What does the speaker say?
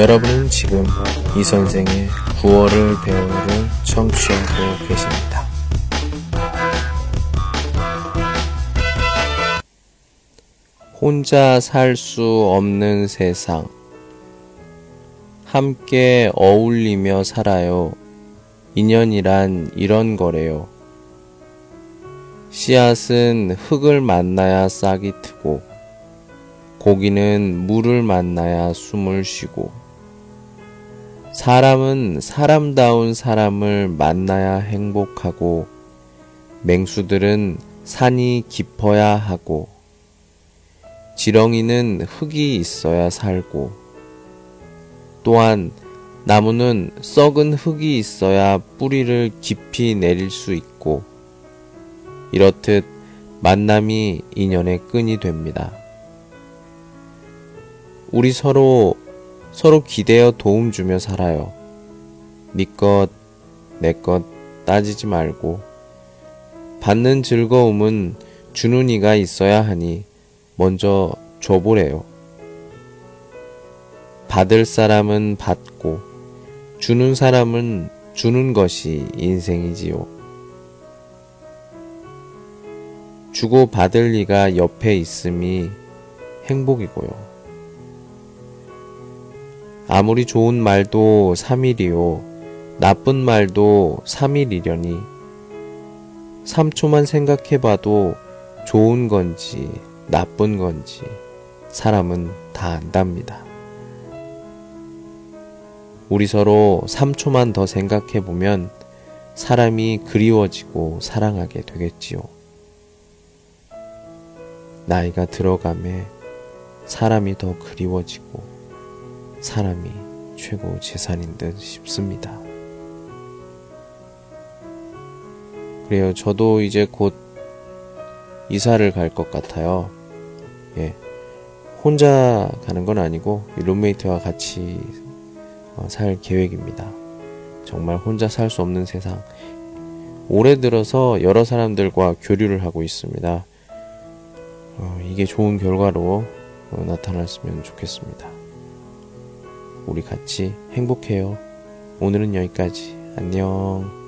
여러분은 지금 이 선생의 9월을 배우를 청취하고 계십니다. 혼자 살 수 없는 세상. 함께 어울리며 살아요. 인연이란 이런 거래요. 씨앗은 흙을 만나야 싹이 트고, 고기는 물을 만나야 숨을 쉬고, 사람은 사람다운 사람을 만나야 행복하고, 맹수들은 산이 깊어야 하고, 지렁이는 흙이 있어야 살고, 또한 나무는 썩은 흙이 있어야 뿌리를 깊이 내릴 수 있고, 이렇듯 만남이 인연의 끈이 됩니다. 우리 서로 서로 기대어 도움 주며 살아요. 네 것, 내것 따지지 말고 받는 즐거움은 주는 이가 있어야 하니 먼저 줘보래요. 받을 사람은 받고 주는 사람은 주는 것이 인생이지요. 주고 받을 리가 옆에 있음이 행복이고요. 아무리 좋은 말도 3일이요. 나쁜 말도 3일이려니 3초만 생각해봐도 좋은 건지 나쁜 건지 사람은 다 안답니다. 우리 서로 3초만 더 생각해보면 사람이 그리워지고 사랑하게 되겠지요. 나이가 들어감에 사람이 더 그리워지고 사람이 최고 재산인 듯 싶습니다. 그래요. 저도 이제 곧 이사를 갈 것 같아요. 예. 혼자 가는 건 아니고 룸메이트와 같이 어, 살 계획입니다. 정말 혼자 살 수 없는 세상. 올해 들어서 여러 사람들과 교류를 하고 있습니다. 어, 이게 좋은 결과로 어, 나타났으면 좋겠습니다. 우리 같이 행복해요. 오늘은 여기까지. 안녕.